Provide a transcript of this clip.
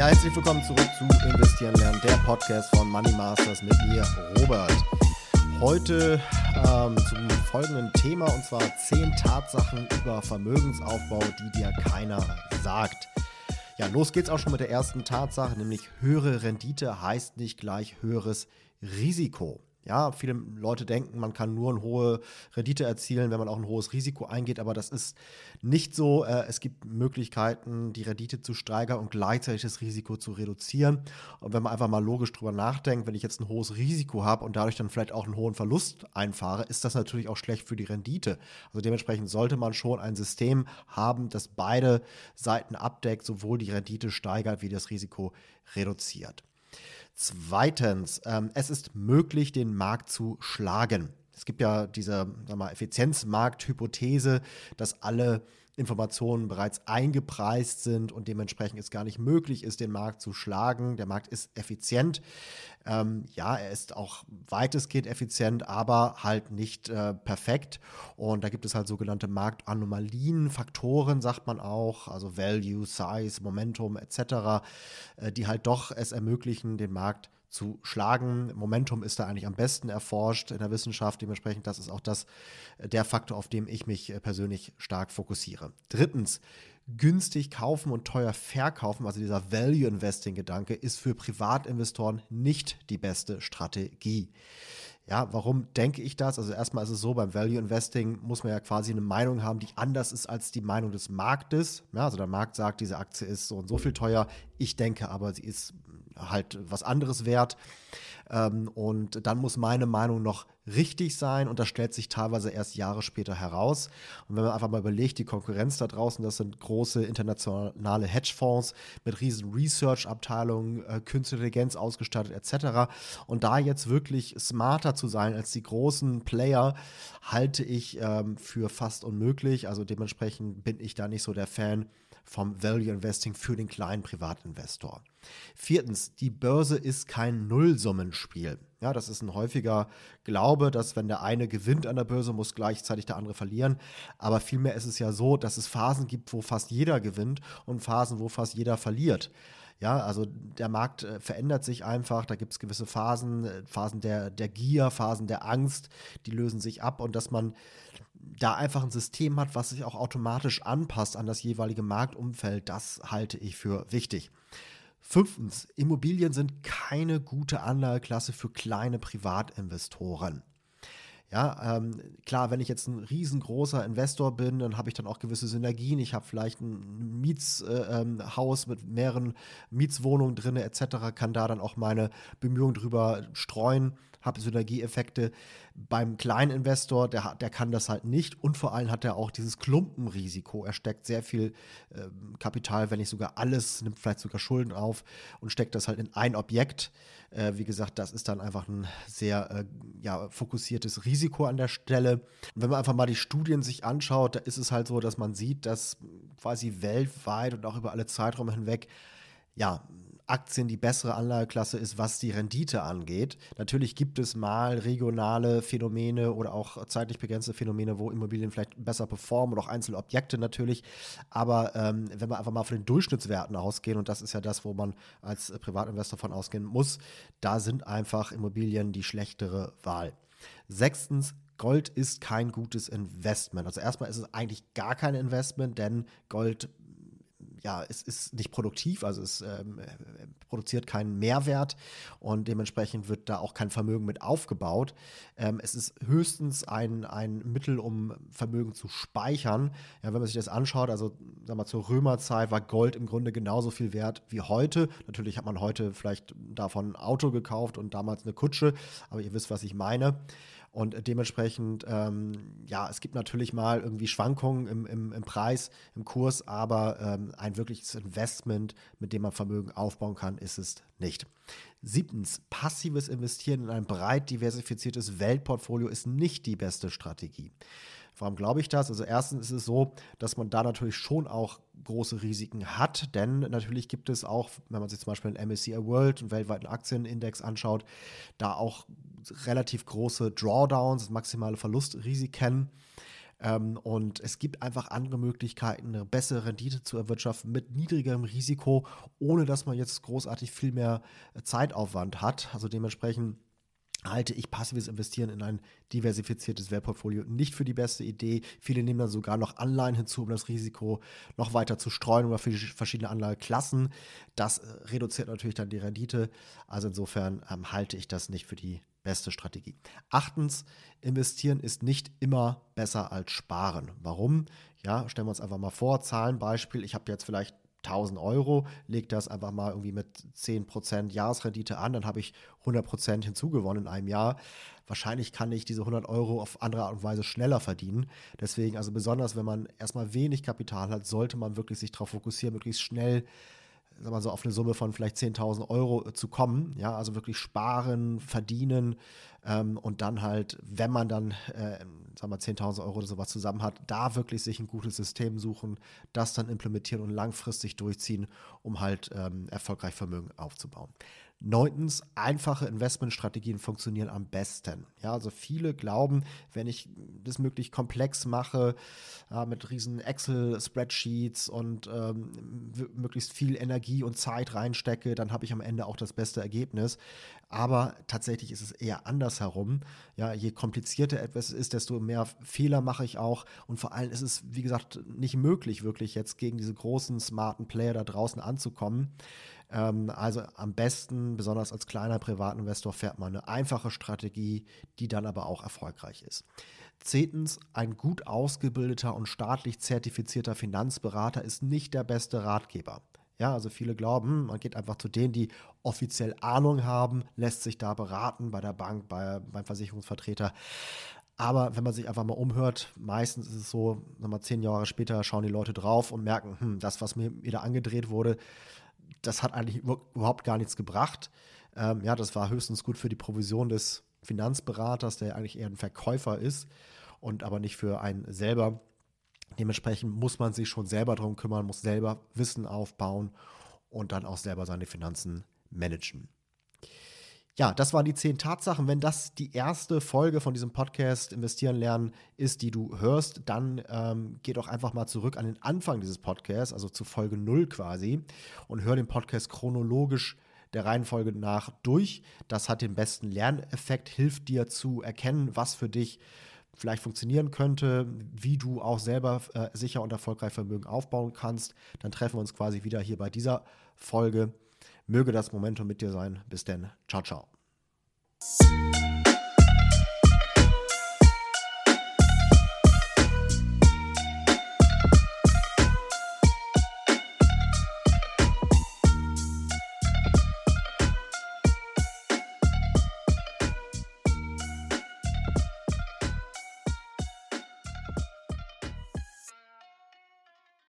Ja, herzlich willkommen zurück zu Investieren lernen, der Podcast von Money Masters mit mir, Robert. Heute ähm, zum folgenden Thema und zwar 10 Tatsachen über Vermögensaufbau, die dir keiner sagt. Ja, los geht's auch schon mit der ersten Tatsache, nämlich höhere Rendite heißt nicht gleich höheres Risiko. Ja, viele Leute denken, man kann nur eine hohe Rendite erzielen, wenn man auch ein hohes Risiko eingeht, aber das ist nicht so. Äh, es gibt Möglichkeiten, die Rendite zu steigern und gleichzeitig das Risiko zu reduzieren. Und wenn man einfach mal logisch drüber nachdenkt, wenn ich jetzt ein hohes Risiko habe und dadurch dann vielleicht auch einen hohen Verlust einfahre, ist das natürlich auch schlecht für die Rendite. Also dementsprechend sollte man schon ein System haben, das beide Seiten abdeckt, sowohl die Rendite steigert wie das Risiko reduziert. Zweitens, ähm, es ist möglich, den Markt zu schlagen. Es gibt ja diese Effizienzmarkthypothese, dass alle Informationen bereits eingepreist sind und dementsprechend es gar nicht möglich ist, den Markt zu schlagen. Der Markt ist effizient. Ähm, ja, er ist auch weitestgehend effizient, aber halt nicht äh, perfekt. Und da gibt es halt sogenannte Marktanomalien, Faktoren, sagt man auch, also Value, Size, Momentum etc., äh, die halt doch es ermöglichen, den Markt zu schlagen. Momentum ist da eigentlich am besten erforscht in der Wissenschaft. Dementsprechend, das ist auch das, äh, der Faktor, auf dem ich mich äh, persönlich stark fokussiere. Drittens, günstig kaufen und teuer verkaufen, also dieser Value Investing Gedanke, ist für Privatinvestoren nicht die beste Strategie. Ja, warum denke ich das? Also erstmal ist es so, beim Value Investing muss man ja quasi eine Meinung haben, die anders ist als die Meinung des Marktes. Ja, also der Markt sagt, diese Aktie ist so und so viel teuer. Ich denke aber, sie ist halt was anderes wert. Ähm, und dann muss meine Meinung noch richtig sein und das stellt sich teilweise erst Jahre später heraus. Und wenn man einfach mal überlegt, die Konkurrenz da draußen, das sind große internationale Hedgefonds mit riesen Research-Abteilungen, äh, Künstliche Intelligenz ausgestattet etc. Und da jetzt wirklich smarter zu sein als die großen Player, halte ich ähm, für fast unmöglich. Also dementsprechend bin ich da nicht so der Fan vom Value Investing für den kleinen Privatinvestor. Viertens, die Börse ist kein Nullsummenspiel. Ja, das ist ein häufiger Glaube, dass wenn der eine gewinnt an der Börse, muss gleichzeitig der andere verlieren. Aber vielmehr ist es ja so, dass es Phasen gibt, wo fast jeder gewinnt und Phasen, wo fast jeder verliert. Ja, also der Markt äh, verändert sich einfach, da gibt es gewisse Phasen, äh, Phasen der, der Gier, Phasen der Angst, die lösen sich ab und dass man da einfach ein System hat, was sich auch automatisch anpasst an das jeweilige Marktumfeld, das halte ich für wichtig. Fünftens, Immobilien sind keine gute Anlageklasse für kleine Privatinvestoren. Ja, ähm, klar, wenn ich jetzt ein riesengroßer Investor bin, dann habe ich dann auch gewisse Synergien. Ich habe vielleicht ein Mietshaus äh, ähm, mit mehreren Mietswohnungen drin etc., kann da dann auch meine Bemühungen drüber streuen, habe Synergieeffekte. Beim kleinen Investor, der, der kann das halt nicht und vor allem hat er auch dieses Klumpenrisiko. Er steckt sehr viel äh, Kapital, wenn nicht sogar alles, nimmt vielleicht sogar Schulden auf und steckt das halt in ein Objekt. Äh, wie gesagt, das ist dann einfach ein sehr äh, ja, fokussiertes Risiko an der Stelle. Und wenn man einfach mal die Studien sich anschaut, da ist es halt so, dass man sieht, dass quasi weltweit und auch über alle Zeiträume hinweg ja, Aktien die bessere Anlageklasse ist, was die Rendite angeht. Natürlich gibt es mal regionale Phänomene oder auch zeitlich begrenzte Phänomene, wo Immobilien vielleicht besser performen oder auch einzelne Objekte natürlich. Aber ähm, wenn wir einfach mal von den Durchschnittswerten ausgehen, und das ist ja das, wo man als Privatinvestor von ausgehen muss, da sind einfach Immobilien die schlechtere Wahl. Sechstens, Gold ist kein gutes Investment. Also erstmal ist es eigentlich gar kein Investment, denn Gold ja, es ist nicht produktiv, also es ähm, produziert keinen Mehrwert und dementsprechend wird da auch kein Vermögen mit aufgebaut. Ähm, es ist höchstens ein, ein Mittel, um Vermögen zu speichern. Ja, wenn man sich das anschaut, also sag mal, zur Römerzeit war Gold im Grunde genauso viel wert wie heute. Natürlich hat man heute vielleicht davon ein Auto gekauft und damals eine Kutsche, aber ihr wisst, was ich meine. Und dementsprechend, ähm, ja, es gibt natürlich mal irgendwie Schwankungen im, im, im Preis, im Kurs, aber ähm, ein wirkliches Investment, mit dem man Vermögen aufbauen kann, ist es nicht. Siebtens, passives Investieren in ein breit diversifiziertes Weltportfolio ist nicht die beste Strategie. Warum glaube ich das? Also erstens ist es so, dass man da natürlich schon auch große Risiken hat, denn natürlich gibt es auch, wenn man sich zum Beispiel den MSCI World, einen weltweiten Aktienindex anschaut, da auch relativ große Drawdowns, maximale Verlustrisiken. Ähm, und es gibt einfach andere Möglichkeiten, eine bessere Rendite zu erwirtschaften mit niedrigerem Risiko, ohne dass man jetzt großartig viel mehr Zeitaufwand hat. Also dementsprechend halte ich passives Investieren in ein diversifiziertes Wertportfolio nicht für die beste Idee. Viele nehmen dann sogar noch Anleihen hinzu, um das Risiko noch weiter zu streuen oder für verschiedene Anlageklassen. Das äh, reduziert natürlich dann die Rendite. Also insofern ähm, halte ich das nicht für die beste Strategie. Achtens, investieren ist nicht immer besser als sparen. Warum? Ja, stellen wir uns einfach mal vor, Zahlenbeispiel, ich habe jetzt vielleicht 1000 Euro, lege das einfach mal irgendwie mit 10% Jahresrendite an, dann habe ich 100% hinzugewonnen in einem Jahr. Wahrscheinlich kann ich diese 100 Euro auf andere Art und Weise schneller verdienen. Deswegen, also besonders wenn man erstmal wenig Kapital hat, sollte man wirklich sich darauf fokussieren, möglichst schnell sag mal so auf eine Summe von vielleicht 10.000 Euro zu kommen. Ja, also wirklich sparen, verdienen ähm, und dann halt, wenn man dann, äh, sagen wir 10.000 Euro oder sowas zusammen hat, da wirklich sich ein gutes System suchen, das dann implementieren und langfristig durchziehen, um halt ähm, erfolgreich Vermögen aufzubauen. Neuntens, einfache Investmentstrategien funktionieren am besten. Ja, also viele glauben, wenn ich das möglichst komplex mache, ja, mit riesen Excel-Spreadsheets und ähm, möglichst viel Energie und Zeit reinstecke, dann habe ich am Ende auch das beste Ergebnis. Aber tatsächlich ist es eher andersherum. Ja, je komplizierter etwas ist, desto mehr Fehler mache ich auch. Und vor allem ist es, wie gesagt, nicht möglich, wirklich jetzt gegen diese großen, smarten Player da draußen anzukommen. Ähm, also am besten, besonders als kleiner Privatinvestor, fährt man eine einfache Strategie, die dann aber auch erfolgreich ist. Zehntens, ein gut ausgebildeter und staatlich zertifizierter Finanzberater ist nicht der beste Ratgeber. Ja, also viele glauben, hm, man geht einfach zu denen, die offiziell Ahnung haben, lässt sich da beraten bei der Bank, bei, beim Versicherungsvertreter. Aber wenn man sich einfach mal umhört, meistens ist es so, nochmal zehn Jahre später schauen die Leute drauf und merken, hm, das, was mir wieder angedreht wurde, das hat eigentlich überhaupt gar nichts gebracht. Ähm, ja, das war höchstens gut für die Provision des Finanzberaters, der eigentlich eher ein Verkäufer ist und aber nicht für einen selber. Dementsprechend muss man sich schon selber darum kümmern, muss selber Wissen aufbauen und dann auch selber seine Finanzen managen. Ja, das waren die zehn Tatsachen. Wenn das die erste Folge von diesem Podcast Investieren lernen ist, die du hörst, dann ähm, geh doch einfach mal zurück an den Anfang dieses Podcasts, also zu Folge 0 quasi, und hör den Podcast chronologisch der Reihenfolge nach durch. Das hat den besten Lerneffekt, hilft dir zu erkennen, was für dich vielleicht funktionieren könnte, wie du auch selber äh, sicher und erfolgreich Vermögen aufbauen kannst. Dann treffen wir uns quasi wieder hier bei dieser Folge. Möge das Momentum mit dir sein. Bis denn. Ciao, ciao.